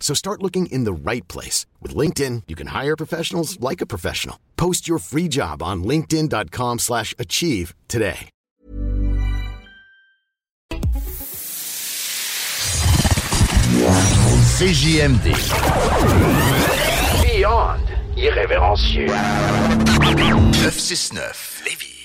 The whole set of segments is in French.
So start looking in the right place. With LinkedIn, you can hire professionals like a professional. Post your free job on linkedin.com slash achieve today. CJMD. Beyond irrévérencieux. 969 Lévis.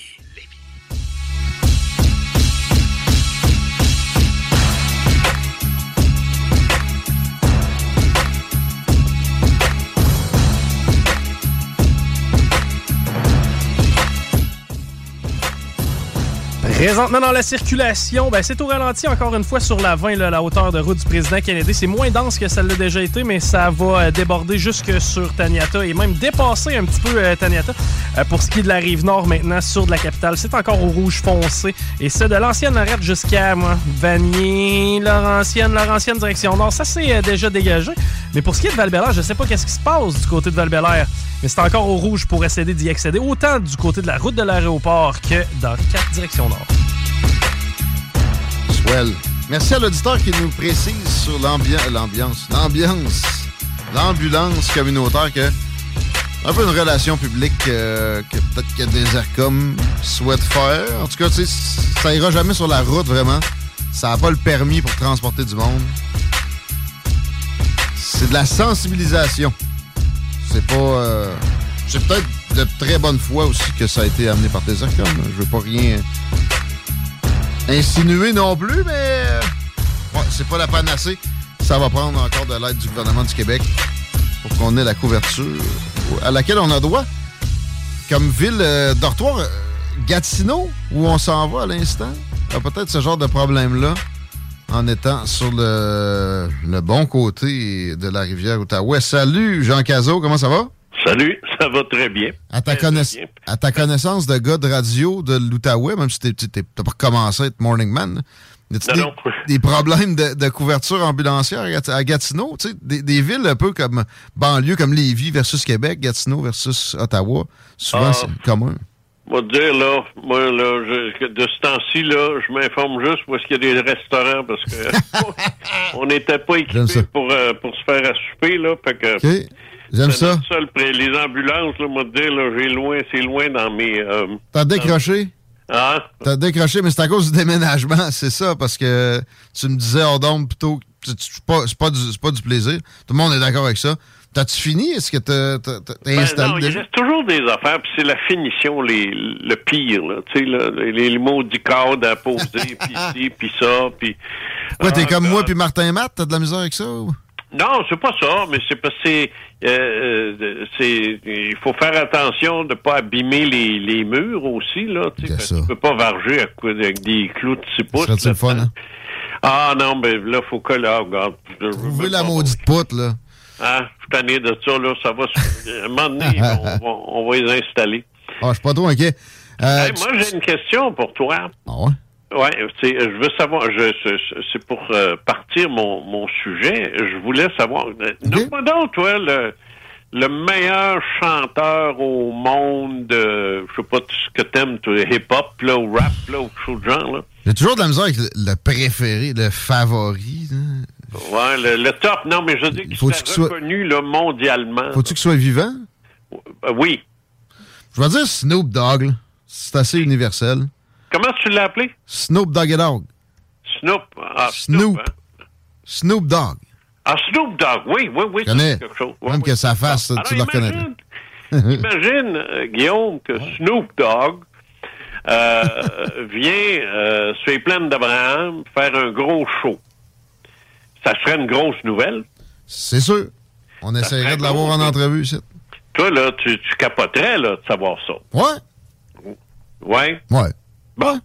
Présentement dans la circulation, ben c'est au ralenti encore une fois sur la 20, là, la hauteur de route du président Kennedy. C'est moins dense que ça l'a déjà été, mais ça va euh, déborder jusque sur Taniata et même dépasser un petit peu euh, Taniata. Euh, pour ce qui est de la rive nord maintenant sur de la capitale, c'est encore au rouge foncé. Et ça de l'ancienne arrête jusqu'à moi, Vanier, Laurentienne, Laurentienne direction nord. Ça c'est euh, déjà dégagé. Mais pour ce qui est de val je sais pas qu'est-ce qui se passe du côté de val mais c'est encore au rouge pour essayer d'y accéder, autant du côté de la route de l'aéroport que dans quatre directions nord. Merci à l'auditeur qui nous précise sur l'ambiance, l'ambiance, l'ambulance communautaire que un peu une relation publique euh, que peut-être que des ARCOM souhaitent faire. En tout cas, ça ira jamais sur la route vraiment. Ça n'a pas le permis pour transporter du monde. C'est de la sensibilisation. C'est pas. Euh, c'est peut-être de très bonne foi aussi que ça a été amené par des ARCOM. Je veux pas rien insinuer non plus, mais euh, c'est pas la panacée. Ça va prendre encore de l'aide du gouvernement du Québec pour qu'on ait la couverture à laquelle on a droit. Comme ville euh, dortoir, euh, Gatineau, où on s'en va à l'instant, a peut-être ce genre de problème-là en étant sur le, le, bon côté de la rivière Outaouais. Salut, Jean Cazot, comment ça va? Salut, ça va très bien. À ta, à ta connaissance de gars de radio de l'Outaouais, même si tu n'as pas commencé à être morning man, des, des, problèmes de, de, couverture ambulancière à Gatineau? Des, des, villes un peu comme banlieue, comme Lévis versus Québec, Gatineau versus Ottawa, souvent Ah. c'est commun. Moi, te dire, là, moi, là, je- de ce temps-ci, là, je m'informe juste où est-ce qu'il y a des restaurants, parce que on n'était pas équipés pour, euh, pour se faire à souper, là, fait que... J'aime ça? seul pré- les ambulances, là, moi, dire, là, j'ai loin, c'est loin dans mes... euh, T'as décroché? Hein? T'as décroché, mais c'est à cause du déménagement, c'est ça, parce que tu me disais hors d'ombre plutôt que c'est pas, pas, pas du plaisir. Tout le monde est d'accord avec ça. T'as-tu fini? Est-ce que t'as Ben installé non, il reste toujours des affaires, puis c'est la finition les, le pire, là. Tu sais, là, les, les mots du cadre à poser, puis ci, puis ça, puis... Quoi, t'es Ah, comme moi puis Martin Matt, t'as de la misère avec ça? ou? Non, c'est pas ça, mais c'est parce que c'est, euh, euh, c'est, il faut faire attention de pas abîmer les, les murs aussi là. Tu tu peux pas varger avec des clous de 6 pouces. Le fun, hein? Ah non, mais là faut que là, regarde. Trouvez la maudite poutre, là. Hein, je suis tanné de ça là, ça va. un moment donné, on, va, on va les installer. Ah, je suis pas trop inquiet. Euh, Hey, moi, j'ai une question pour toi. Ah ouais? Ouais, je veux savoir, je, c'est- pour euh, partir mon, mon sujet. Je voulais savoir, euh, nomme-moi donc, toi, le, le meilleur chanteur au monde, de, je sais pas ce que t'aimes, hip-hop, là, ou rap, là, ou quelque chose de genre, là. J'ai toujours de la misère avec le, le préféré, le favori. là. Ouais, le, le top, non, mais je dis qu'il soit qu'il soit- reconnu, là, mondialement. Faut-tu qu'il soit vivant? Euh, oui. Je vais dire Snoop Dogg. C'est assez universel. Comment tu l'as appelé? Snoop Dogg Dogg. Snoop. Ah, Snoop. hein? Snoop Dogg. Ah, Snoop Dogg, oui, oui, oui. ça, Connais. quelque chose. Ouais, Même oui. que sa face, Alors, tu le reconnais. imagine, euh, Guillaume, que Snoop Dogg euh, vient euh, sur les plaines d'Abraham faire un gros show. Ça serait une grosse nouvelle. C'est sûr. On essaierait de l'avoir en entrevue ici. Toi, là, tu, tu capoterais là, de savoir ça. Ouais. Ouais? Ouais. Bon.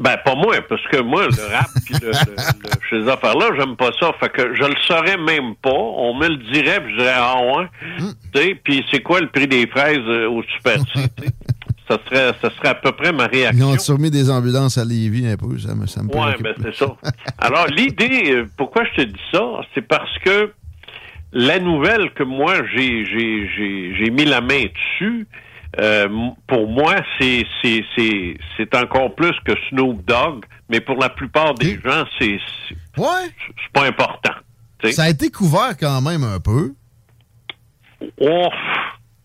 Ben, pas moi, parce que moi, le rap puis le, le- le- ces affaires-là, j'aime pas ça. Fait que je le saurais même pas. On me le dirait, puis je dirais, ah ouais. Tu sais, puis c'est quoi le prix des fraises euh, au Super? Ça serait, ça serait à peu près ma Ils réaction. ont surmis des ambulances à Lévis un peu. Ça me, ça me Ouais, préoccupe. ben c'est ça. Alors, l'idée, euh, pourquoi je te dis ça, c'est parce que la nouvelle que moi, j'ai mis la main dessus, euh, pour moi, c'est, c'est, c'est, c'est encore plus que Snoop Dogg, mais pour la plupart des gens, c'est, c'est, Ouais. c'est pas important. Ça a été couvert quand même un peu. Oh,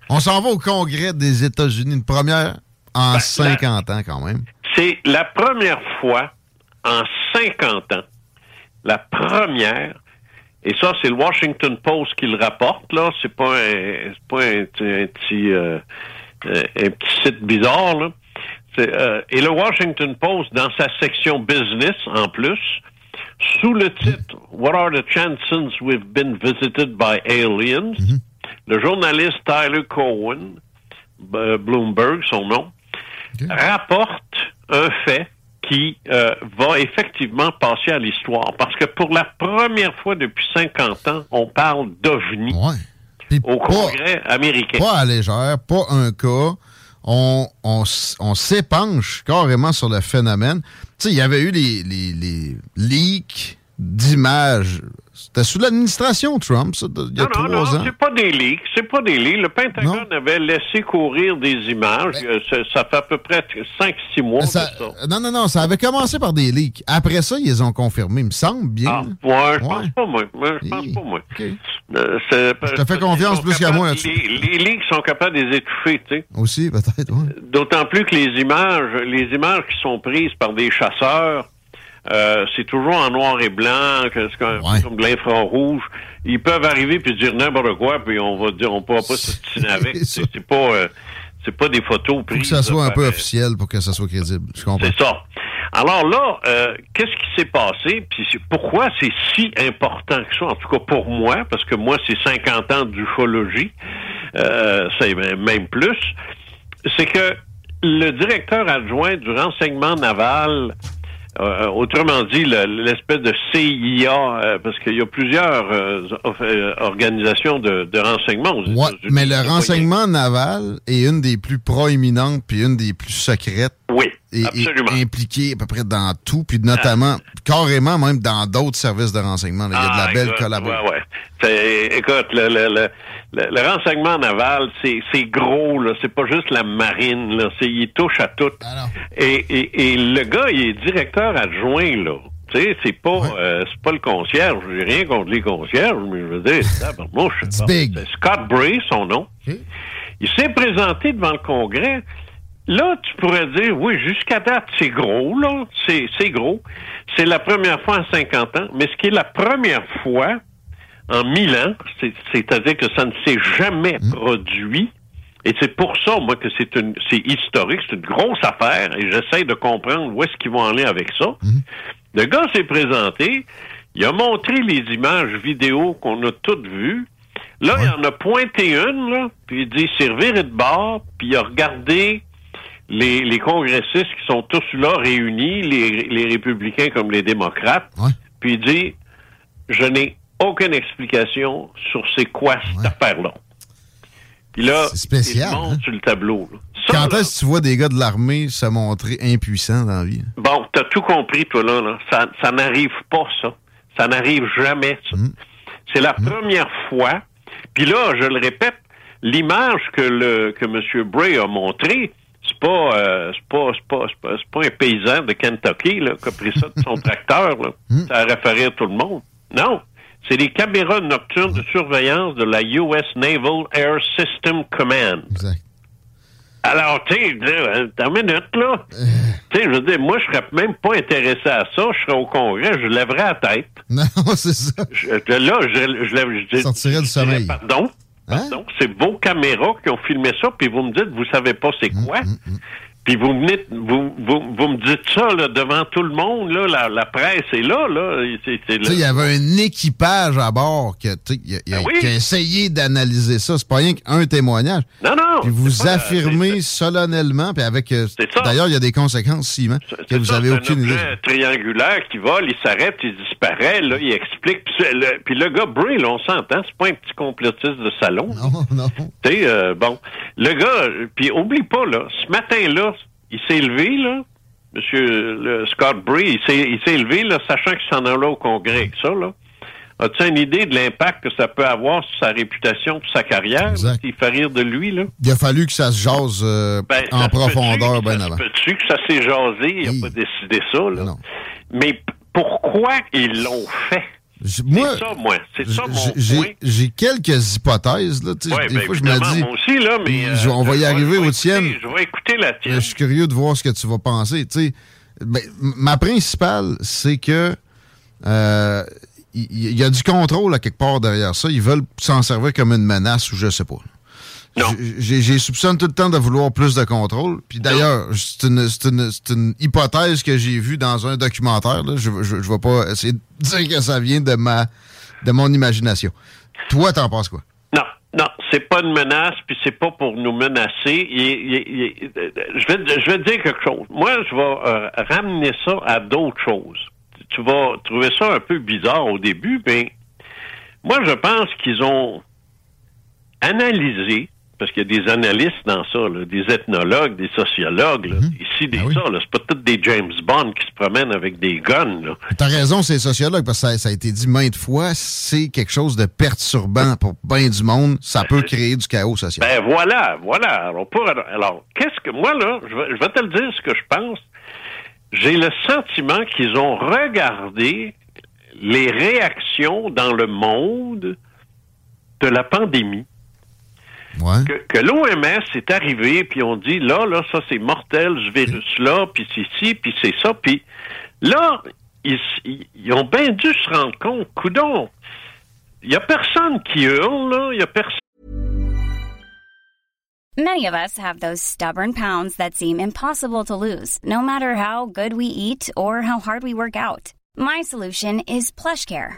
On s'en va au Congrès des États-Unis, une première en Ben, 50 ans quand même. c'est la première fois en 50 ans, la première, et ça, c'est le Washington Post qui le rapporte, là, c'est pas un, c'est pas un, petit- un petit, euh, un petit site bizarre, là. Euh, et le Washington Post, dans sa section business, en plus, sous le titre What are the chances we've been visited by aliens? Le journaliste Tyler Cohen, B- Bloomberg, son nom, rapporte un fait qui euh, va effectivement passer à l'histoire. Parce que pour la première fois depuis 50 ans, on parle d'OVNI au pas- Congrès américain. Pas à légère, pas un cas. On, on, on s'épanche carrément sur le phénomène. Tu sais, il y avait eu les, les, les leaks d'images. C'était sous l'administration Trump, ça, de- il y a Non, non, trois non, ans. c'est pas des leaks, c'est pas des leaks. Le Pentagone avait laissé courir des images. Euh, ça, ça fait à peu près 5-6 mois Ça- non, non, non, ça avait commencé par des leaks. Après ça, ils les ont confirmés, il me semble bien. Ah, ouais, je pense pas, moi. Je pense pas, moi. Euh, c'est- Je te fais confiance plus qu'à moi là-dessus. Les, les leaks sont capables de les étouffer, tu sais. Aussi, peut-être, ouais. D'autant plus que les images, les images qui sont prises par des chasseurs, euh, c'est toujours en noir et blanc, que c'est comme, de l'infrarouge. Ils peuvent arriver puis dire n'importe quoi, puis on va dire on pourra pas s'obstiner avec. C'est pas, euh, c'est pas des photos prises. que ça soit un peu euh, officiel pour que ça soit crédible. Je comprends. c'est ça. Alors là, euh, qu'est-ce qui s'est passé? Puis pourquoi c'est si important que ça? En tout cas pour moi, parce que moi, c'est 50 ans d'ufologie, euh, c'est même plus. C'est que le directeur adjoint du renseignement naval, euh, autrement dit, le- l'espèce de CIA, euh, parce qu'il y a plusieurs euh, organisations de, de renseignement aux Ouais, États-Unis. mais le renseignement naval est une des plus proéminentes puis une des plus secrètes. Oui, et, et absolument. impliquée à peu près dans tout, puis notamment, carrément même dans d'autres services de renseignement. Il y a de la Ah, belle écoute, collaboration. Ouais, ouais. C'est- Écoute, le, le, le, le- le renseignement naval, c'est c'est gros, là. C'est pas juste la marine, là. C'est- Il touche à tout. Et, et, et le gars, il est directeur adjoint, là. Tu sais, c'est pas, euh, c'est pas le concierge. J'ai rien contre les concierges, mais je veux dire, c'est Scott Bray, son nom. Il s'est présenté devant le Congrès. Là, tu pourrais dire, oui, jusqu'à date, c'est gros, là. C'est, c'est gros. C'est la première fois en 50 ans. Mais ce qui est la première fois en 1000 ans, c'est, c'est-à-dire que ça ne s'est jamais produit. Et c'est pour ça, moi, que c'est une, c'est historique, c'est une grosse affaire, et j'essaie de comprendre où est-ce qu'ils vont aller avec ça. Le gars s'est présenté, il a montré les images vidéo qu'on a toutes vues. Là, il en a pointé une, là, puis il dit, c'est reviré de bord, puis il a regardé les, les congressistes qui sont tous là réunis, les, les républicains comme les démocrates, puis il dit, je n'ai aucune explication sur c'est quoi cette affaire-là. Puis là, C'est spécial, il monte hein? sur le tableau. là. Quand est-ce que tu vois des gars de l'armée se montrer impuissants dans la vie? Bon, t'as tout compris, toi, là. là. Ça, ça n'arrive pas, ça. Ça n'arrive jamais, ça. C'est la première fois. Puis là, je le répète, l'image que le que M. Bray a montrée, c'est pas, euh, c'est pas, c'est pas, c'est pas, un paysan de Kentucky, là, qui a pris ça de son tracteur, là. Ça a référé à tout le monde. Non. C'est des caméras nocturnes de surveillance de la US Naval Air System Command. Alors, tu sais, t'as une minute, là. Tu sais, je veux dire, moi, je serais même pas intéressé à ça. Je serais au Congrès, je lèverais la tête. Non, c'est ça. Je- là, je, je, lève- je dis- Sortirais du je sommeil. Pardon? Hein? Pardon? C'est vos caméras qui ont filmé ça, puis vous me dites, vous savez pas c'est Hum, quoi? Puis vous venez, vous, vous, vous me dites ça là, devant tout le monde, là, la, la presse est là, là. il y avait un équipage à bord qui a, tu sais, il a- il a- oui. qui a essayé d'analyser ça. C'est pas rien qu'un témoignage. Non, non. Puis vous pas- affirmez solennellement, puis avec. euh. D'ailleurs, il y a des conséquences, Simon, que C'est vous ça, avez aucune un idée. triangulaire qui vole, il s'arrête, il disparaît, là, il explique. Puis, le, puis le gars Bray, là, on s'entend, c'est pas un petit complotiste de salon. Non, non. Tu sais, euh, bon, le gars, euh, puis oublie pas, là, ce matin-là, il s'est levé, là, Monsieur le Scott Bray, il s'est il s'est levé, là, sachant qu'il s'en allait au Congrès ça, là. As-tu une idée de l'impact que ça peut avoir sur sa réputation, sur sa carrière? Exact. Il fait rire de lui, là? Il a fallu que ça se jase euh, Ben, en profondeur bien avant. se peut-tu que ça s'est jasé? Il Oui. n'a pas décidé ça, là. Non. Mais pourquoi ils l'ont fait? Moi, ça, moi. C'est ça, mon j'ai- point. j'ai j'ai quelques hypothèses. Là, Ouais, des ben, fois, je me dis, moi aussi, là, mais... euh, je- on va y je arriver aux tiennes. écouter- Je vais écouter la tienne. je suis curieux de voir ce que tu vas penser. Ben, ma principale, c'est que euh, il il y, a du contrôle à quelque part derrière ça. Ils veulent s'en servir comme une menace ou je sais pas. Non. J'ai soupçonne tout le temps de vouloir plus de contrôle. Puis d'ailleurs, c'est une, c'est une- une hypothèse que j'ai vue dans un documentaire. là. Je ne vais pas essayer de dire que ça vient de ma de mon imagination. Toi, t'en penses quoi? Non, non, c'est pas une menace, puis c'est pas pour nous menacer. Il- il- il- je, vais, je vais te dire quelque chose. Moi, je vais euh, ramener ça à d'autres choses. Tu vas trouver ça un peu bizarre au début, mais moi, je pense qu'ils ont analysé, parce qu'il y a des analystes dans ça, là, des ethnologues, des sociologues, là, ici, des Ah oui. ça, là, c'est pas tous des James Bond qui se promènent avec des guns. T'as raison, c'est sociologue, parce que ça, ça a été dit maintes fois, c'est quelque chose de perturbant pour bien du monde. Ça peut créer du chaos social. Ben voilà, voilà. Alors, pour, alors qu'est-ce que moi là, je vais, je vais te le dire ce que je pense. J'ai le sentiment qu'ils ont regardé les réactions dans le monde de la pandémie. Ouais. Que, que l'OMS est arrivé, puis on dit là, là, ça c'est mortel, ce virus-là, puis c'est ci, puis c'est ça, puis là, ils, ils- ont bien dû se rendre compte, coudon, il y a personne qui hurle, là, il y a personne Many of us have those stubborn pounds that seem impossible to lose, no matter how good we eat or how hard we work out. My solution is PlushCare.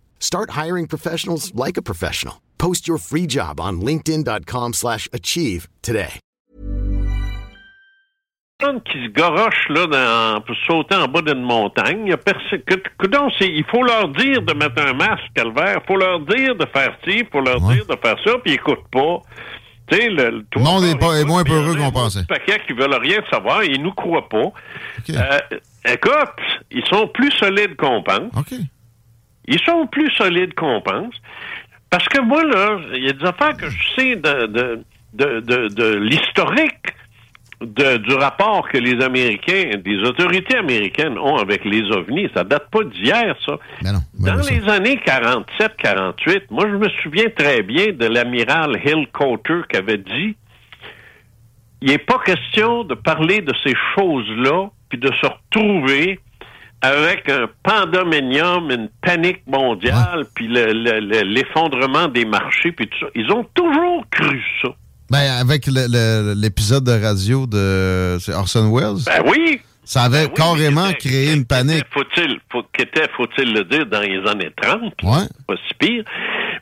Start hiring professionals like a professional. Post your free job on linkedin.com/achieve slash achieve today. qui se goroche là dans, pour sauter en bas d'une montagne. Il y a personne. que- coudonc, c'est- il faut leur dire de mettre un masque, calvaire. Il faut leur dire de faire ci, il faut leur Ouais. dire de faire ça, puis ils n'écoutent pas. Tu sais, le, le- toi, Le monde est pas- est moins peureux qu'on pensait. autre paquet qui veulent rien savoir, ils nous croient pas. OK. Euh, écoute, ils sont plus solides qu'on pense. OK. Ils sont plus solides qu'on pense. Parce que moi, là, il y a des affaires que je sais de, de, de, de, de l'historique de- du rapport que les Américains, des autorités américaines ont avec les ovnis. Ça date pas d'hier, ça. Ben non. ben Dans ça. les années 47-48, moi, je me souviens très bien de l'amiral Hill Coulter qui avait dit il n'est pas question de parler de ces choses-là, puis de se retrouver avec un pandemonium, une panique mondiale, puis le- le- le- l'effondrement des marchés, puis tout ça. Ils ont toujours cru ça. Ben, avec l'épisode de radio de Orson Welles, Ben oui! ça avait Ben oui, carrément créé une panique. Faut-il, faut, qu'était, faut-il le dire, dans les années 30? Ouais. Pas si pire.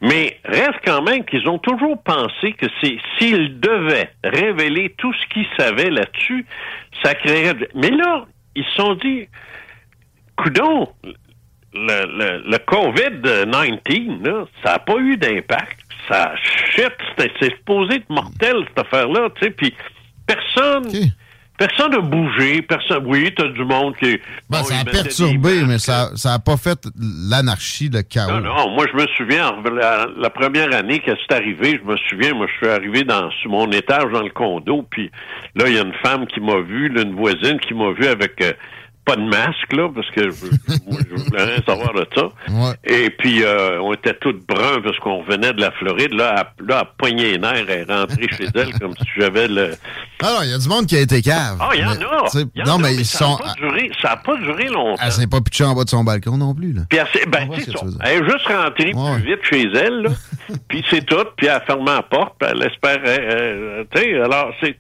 Mais reste quand même qu'ils ont toujours pensé que s'ils devaient révéler tout ce qu'ils savaient là-dessus, ça créerait... Mais là, ils se sont dit, coudon, le, le, le COVID-19, là, ça n'a pas eu d'impact. Ça, shit, c'est supposé être mortel, cette affaire-là, tu sais, puis personne... Personne n'a bougé. Personne. Oui, t'as du monde qui. Ben, bon, ça a perturbé, mais ça ça a pas fait l'anarchie, le chaos. Non, non, moi je me souviens, la, la première année que c'est arrivé, je me souviens, moi je suis arrivé dans sur mon étage dans le condo, puis là, il y a une femme qui m'a vu, là, une voisine qui m'a vu avec euh, pas de masque, là, parce que je, je voulais rien savoir de ça. Ouais. Et puis euh, on était toutes bruns parce qu'on revenait de la Floride. Là, elle, là, elle pognait les nerfs, elle est rentrée chez elle comme si j'avais le. Ah non, il y a du monde qui a été cave. Ah, il y en a! y en Non, a, mais ils ça sont. a pas duré, ça n'a pas duré longtemps. Elle s'est pas pitchée en bas de son balcon non plus, là. Puis elle, s'est- ben, tu. Elle est juste rentrée Ouais. plus vite chez elle, là. puis c'est tout. Puis elle a fermé la porte, puis elle espérait... euh, tu sais, alors, c'est...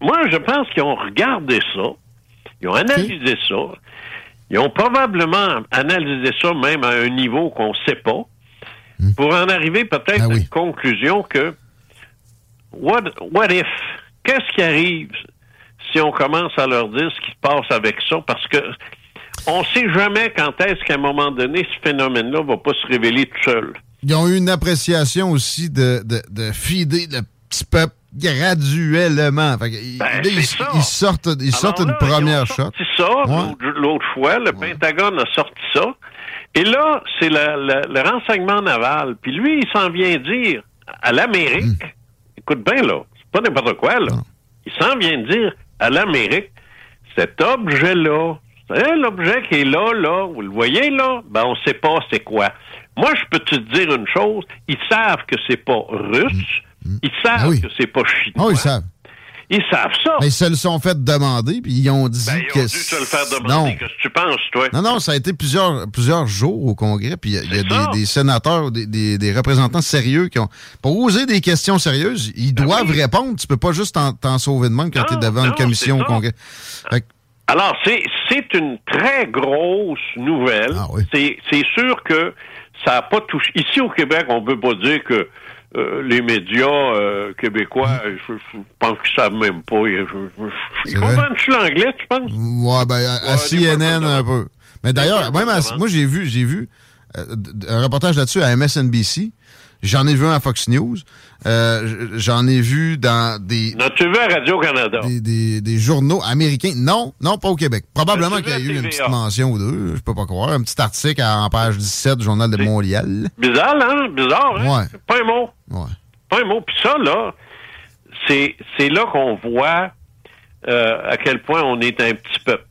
Moi, je pense qu'ils ont regardé ça. Ils ont analysé ça. Ils ont probablement analysé ça même à un niveau qu'on ne sait pas. Pour en arriver peut-être Ah à oui. une conclusion que... What, what if? Qu'est-ce qui arrive si on commence à leur dire ce qui se passe avec ça? Parce que on sait jamais quand est-ce qu'à un moment donné, ce phénomène-là va pas se révéler tout seul. Ils ont eu une appréciation aussi de, de, de feeder le petit peuple graduellement. Fait que, ils- Ben, là, ils, sortent, ils sortent une là, ils première ont shot. sorti ça Ouais. l'autre- fois, le Pentagone a sorti ça. Et là, c'est le, renseignement naval. Puis lui, il s'en vient dire à l'Amérique, Hmm. écoute bien là, c'est pas n'importe quoi là. Non. Il s'en vient dire à l'Amérique, cet objet-là, c'est l'objet qui est là, là, vous le voyez là, ben on sait pas c'est quoi. Moi, je peux te dire une chose, ils savent que c'est pas russe, ils savent Ah oui. que c'est pas chinois. Oh, ils savent. Ils savent ça. Mais ils se le sont fait demander, puis ils ont dit Ben, ils que. ont dû te le faire demander. Non. Qu'est-ce que tu penses, toi? Non, non, ça a été plusieurs, plusieurs jours au Congrès, puis il y a, des, des sénateurs, des, des- des représentants sérieux qui ont. Pour oser des questions sérieuses, ils Ben doivent oui. répondre. Tu peux pas juste t'en sauver de même quand tu es devant non, une commission au. Congrès. Fait que- Alors, c'est, c'est une très grosse nouvelle. Ah oui. c'est, sûr que ça n'a pas touché. Ici, au Québec, on peut pas dire que euh, les médias euh, québécois, je, je pense qu'ils savent même pas. Je, je- ils comprennent-tu l'anglais, tu penses? Ouais, ben, à, CNN un peu. Mais d'ailleurs, même à- moi, j'ai vu, j'ai vu euh, un reportage là-dessus à MSNBC. J'en ai vu un à Fox News. Euh, J'en ai vu dans des, N'as-tu vu à Radio-Canada? des, des- des journaux américains? Non, non, pas au Québec. Probablement qu'il y a eu une petite mention ou deux. Je peux pas croire. Un petit article en page 17 du Journal de Montréal. Bizarre, hein? Bizarre, hein? Ouais. Pas un mot. Ouais. Pas un mot. Puis ça, là, c'est, c'est là qu'on voit euh, à quel point on est un petit peuple.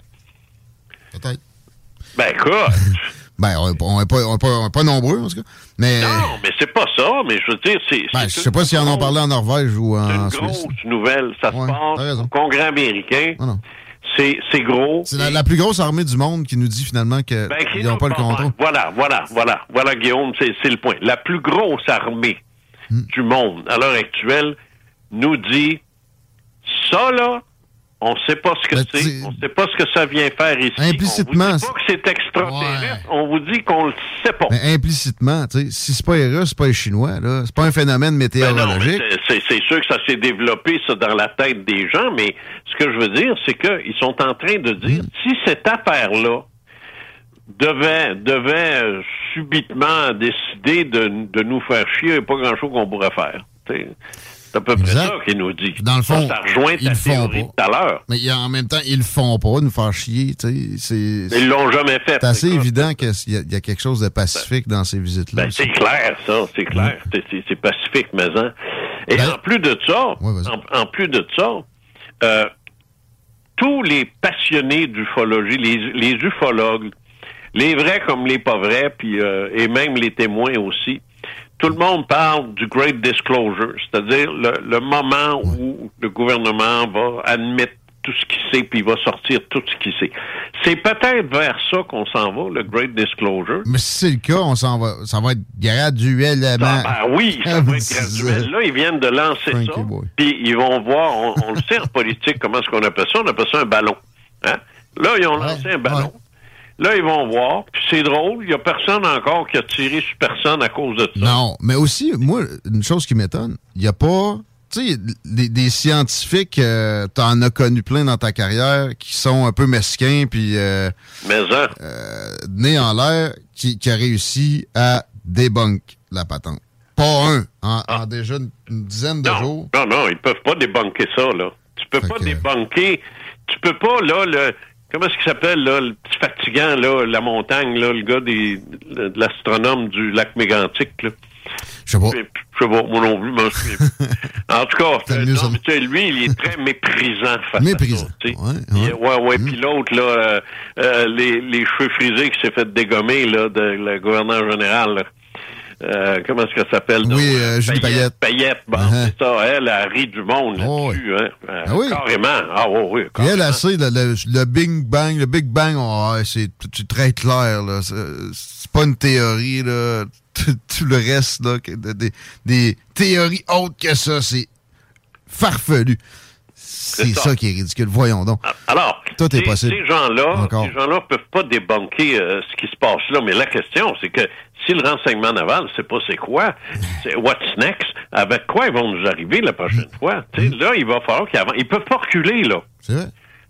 Peut-être. Ben, écoute... Ben, on est pas- on est pas, on est pas, nombreux, en tout cas. Mais, Non, mais c'est pas ça, mais je veux dire, c'est. ben, c'est je une sais pas s'ils en ont parlé en Norvège ou C'est en une Suisse. grosse nouvelle. Ça Ouais, se passe au Congrès américain. Non. C'est c'est gros. C'est la, la plus grosse armée du monde qui nous dit finalement qu'ils Ben, n'ont pas le contrôle. Voilà, voilà, voilà. Voilà, Guillaume, c'est c'est le point. La plus grosse armée Hmm. du monde, à l'heure actuelle, nous dit ça, là, on ne sait pas ce que Ben, c'est. On ne sait pas ce que ça vient faire ici. Implicitement, On vous dit pas que c'est extraterrestre. Ouais. On vous dit qu'on le sait pas. Mais implicitement, tu sais, si c'est pas Russes, c'est pas les Chinois, là. C'est pas un phénomène Ben météorologique. c'est- sûr que ça s'est développé, ça, dans la tête des gens, mais ce que je veux dire, c'est qu'ils sont en train de dire, Mm. si cette affaire-là devait, devait euh, subitement décider de, de nous faire chier, il n'y a pas grand-chose qu'on pourrait faire. T'sais, C'est à peu près ça qu'il nous dit. Dans le fond, ça rejoint ils ta théorie de tout à l'heure. Mais en même temps, ils le font pas, nous faire chier. C'est Ils l'ont jamais fait. c'est assez évident qu'il y, a- il y a quelque chose de pacifique dans ces visites-là. Ben, c'est clair, ça, c'est clair. C'est- pacifique, mais hein. Et Ben- en plus de ça, en, en plus de ça, euh, tous les passionnés d'ufologie, les, les ufologues, les vrais comme les pas vrais, puis euh, et même les témoins aussi, tout le monde parle du Great Disclosure, c'est-à-dire le, le moment où le gouvernement va admettre tout ce qu'il sait, puis il va sortir tout ce qu'il sait. C'est peut-être vers ça qu'on s'en va, le Great Disclosure. Mais si c'est le cas, on s'en va, ça va être graduellement. Ah, ben oui, ça va être graduel. Là, ils viennent de lancer Frankie ça. Puis ils vont voir, on, on le sait en politique, comment est-ce qu'on appelle ça? On appelle ça un ballon. Hein? Là, ils ont Ouais, lancé un ballon. ouais. Là, ils vont voir. Puis c'est drôle, il n'y a personne encore qui a tiré sur personne à cause de ça. Non, mais aussi, moi, une chose qui m'étonne, il n'y a pas. Tu sais, des, des scientifiques, euh, t'en as connu plein dans ta carrière, qui sont un peu mesquins, puis euh, Mais hein, euh, nés en l'air, qui, qui a réussi à débunk la patente. Pas un, en, en déjà une, une dizaine de Ah. jours. non, non, ils peuvent pas débunker ça, là. Tu peux Fait pas que- débunker tu peux pas, là, le, comment est-ce qu'il s'appelle, là, le petit fatigant, là, la montagne, là, le gars des, de l'astronome du lac mégantique, là? Je sais pas. Je sais pas, moi non plus, mais En tout cas, euh, non, mais, lui, il est très méprisant face méprisant. à ça. Ouais, ouais. ouais, ouais. Puis l'autre, là, euh, euh, les, les cheveux frisés qui s'est fait dégommer, là, de le gouverneur général, là. Euh, comment est-ce qu'elle s'appelle? Oui, euh, Julie Payette. Payette, bon, uh-huh. c'est ça. Elle, a ri du monde oh, là-dessus, oui. hein. Euh, ah, oui. Carrément. Ah oui, oui. Carrément. Et elle, a sait, le, le, le, Big Bang, le Big Bang, oh, c'est très clair, là. C'est pas une théorie, là. Tout le reste, là, des, des théories autres que ça, c'est farfelu. C'est ça. ça. qui est ridicule. Voyons donc. Alors, Tout est possible. ces gens-là, ces gens-là peuvent pas débunker euh, ce qui se passe là. Mais la question, c'est que si le renseignement naval ne sait pas c'est quoi, c'est what's next, avec quoi ils vont nous arriver la prochaine fois? T'sais, là, il va falloir qu'ils avancent. Ils peuvent pas reculer, là. C'est vrai.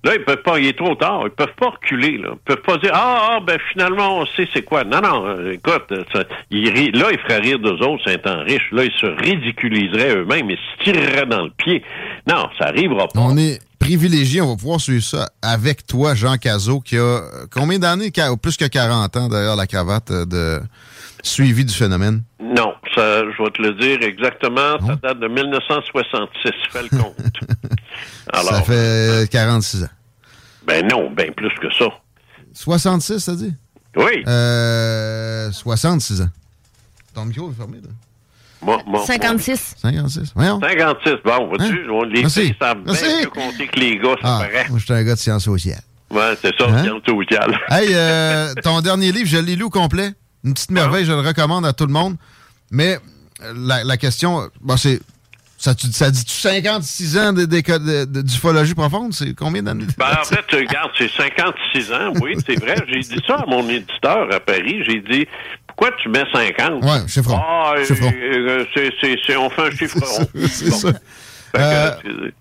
Là, ils peuvent pas, il est trop tard, ils peuvent pas reculer, là. Ils peuvent pas dire, ah, ah ben, finalement, on sait c'est quoi. Non, non, euh, écoute, ça, ils ri, là, ils feraient rire d'eux autres, c'est un temps riche. Là, ils se ridiculiseraient eux-mêmes, ils se tireraient dans le pied. Non, ça arrivera pas. On est privilégié, on va pouvoir suivre ça avec toi, Jean Cazot, qui a euh, combien d'années, plus que 40 ans derrière la cravate euh, de suivi du phénomène? Non, ça, je vais te le dire exactement. Ça date de 1966. Fais le compte. Alors, ça fait 46 ans. Ben non, ben plus que ça. 66, ça dit? Oui. Euh, 66 ans. Ton micro est fermé, là. Moi, moi, 56. 56. Voyons. 56. Bon, vois-tu, hein? les Merci. filles savent bien Merci. mieux compter que les gars, ça Ah, paraît. moi, je suis un gars de sciences sociales. Ouais, c'est ça, Hein? science sociale. Hey, euh, ton dernier livre, je l'ai lu au complet. Une petite merveille, je le recommande à tout le monde. Mais euh, la, la question, bon, c'est. Ça, tu- ça dit-tu 56 ans de- d'ufologie profonde? C'est combien d'années? Ben, en fait, regarde, c'est 56 ans, oui, c'est vrai. J'ai dit ça à mon éditeur à Paris. J'ai dit, pourquoi tu mets 50? Ouais, chiffron. Ah, euh, euh, c'est, on fait un chiffre. C'est Bon. ça. Euh,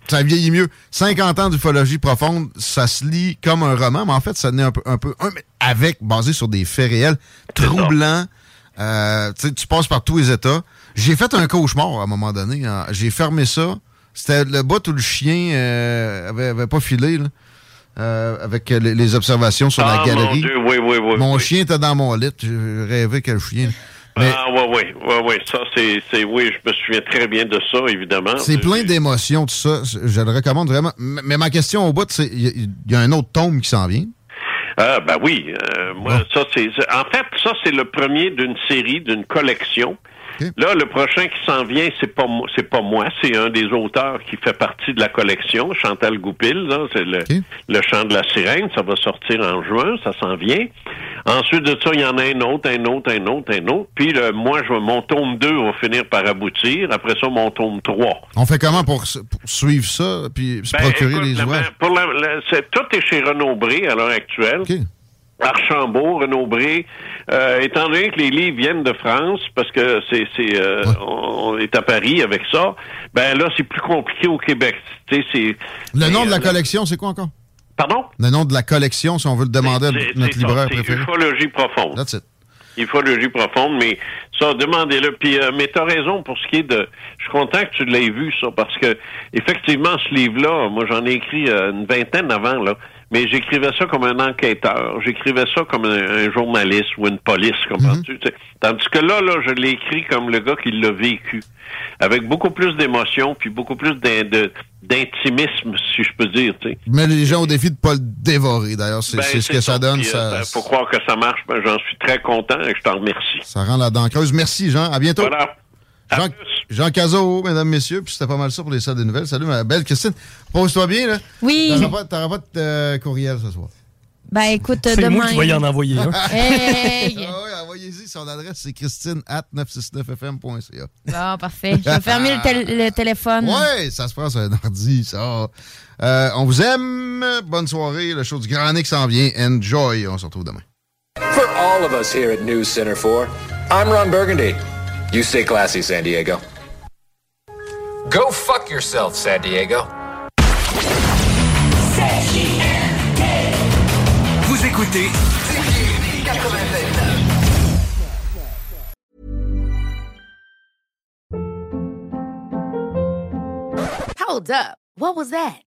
ça vieillit mieux. 50 ans d'ufologie profonde, ça se lit comme un roman, mais en fait, ça n'est un peu, un peu un, avec, basé sur des faits réels, troublants. Euh, tu passes par tous les états. J'ai fait un cauchemar à un moment donné. hein. J'ai fermé ça. C'était le bout où le chien euh, avait, avait pas filé, là, euh, avec les, les observations sur ah, la galerie. Mon Dieu, oui, oui, oui. Mon chien était dans mon lit. Je rêvais quel chien. Mais Ah, oui, oui, oui, oui. Ça, c'est, oui, je me souviens très bien de ça, évidemment. C'est plein d'émotions, tout ça. Je le recommande vraiment. Mais ma question au bout, c'est il y, a- il y a un autre tome qui s'en vient. Ah, ben oui. euh, moi, ça, c'est- en fait, ça, c'est le premier d'une série, d'une collection. Là, le prochain qui s'en vient, c'est pas moi, c'est pas moi, c'est un des auteurs qui fait partie de la collection, Chantal Goupil, c'est le, le chant de la sirène, ça va sortir en juin, ça s'en vient. Ensuite de ça, il y en a un autre, un autre, un autre, un autre. Puis le, moi, je, mon tome 2 va finir par aboutir. Après ça, mon tome 3. On fait comment pour, suivre ça puis se Ben, procurer écoute, les ouvrages? pour la- tout est chez Renaud Bré à l'heure actuelle. Archambault, Renaud Bré. Euh, étant donné que les livres viennent de France, parce que c'est, c'est euh, on, on est à Paris avec ça, ben là, c'est plus compliqué au Québec. C'est, Le nom de la euh, collection, c'est quoi encore? Pardon? Le nom de la collection, si on veut le demander à notre libraire préféré. ufologie profonde. That's it. Ufologie profonde, mais ça, demandez-le. Puis, mais t'as raison pour ce qui est de. Je suis content que tu l'aies vu, ça, parce que effectivement, ce livre-là, moi, j'en ai écrit une vingtaine avant, là. Mais j'écrivais ça comme un enquêteur, j'écrivais ça comme un, un journaliste ou une police, comprends-tu? tu sais. Tandis que là, là, je l'ai écrit comme le gars qui l'a vécu, avec beaucoup plus d'émotion, puis beaucoup plus d'intimisme, si je peux dire, tu sais. Mais les gens au défi de ne pas le dévorer, d'ailleurs. C'est Ben, ce que ça donne. Puis, euh, Ça, ben, faut croire que ça marche, ben, j'en suis très content et je t'en remercie. ça rend la dent creuse. Merci, Jean. À bientôt. Voilà. Jean, Jean Cazot, mesdames, messieurs, puis c'était pas mal ça pour les salles des nouvelles. Salut, ma belle Christine. Pose-toi bien, là. Oui. T'auras pas, t'auras pas de euh, courriel ce soir. Ben écoute, C'est demain. moi qui vais y en envoyer un. Hey! Ah oui, envoyez-y. Son adresse, c'est christine at 969fm.ca. Bon, parfait. Je vais fermer le, tél- le téléphone. Ouais, ça se passe sur un ordi, ça. Euh, on vous aime. Bonne soirée. Le show du Grand Nick s'en vient. Enjoy. On se retrouve demain. For all of us here at News Center 4, I'm Ron Burgundy. You stay classy, San Diego. Go fuck yourself, San Diego. Vous écoutez Hold up. What was that?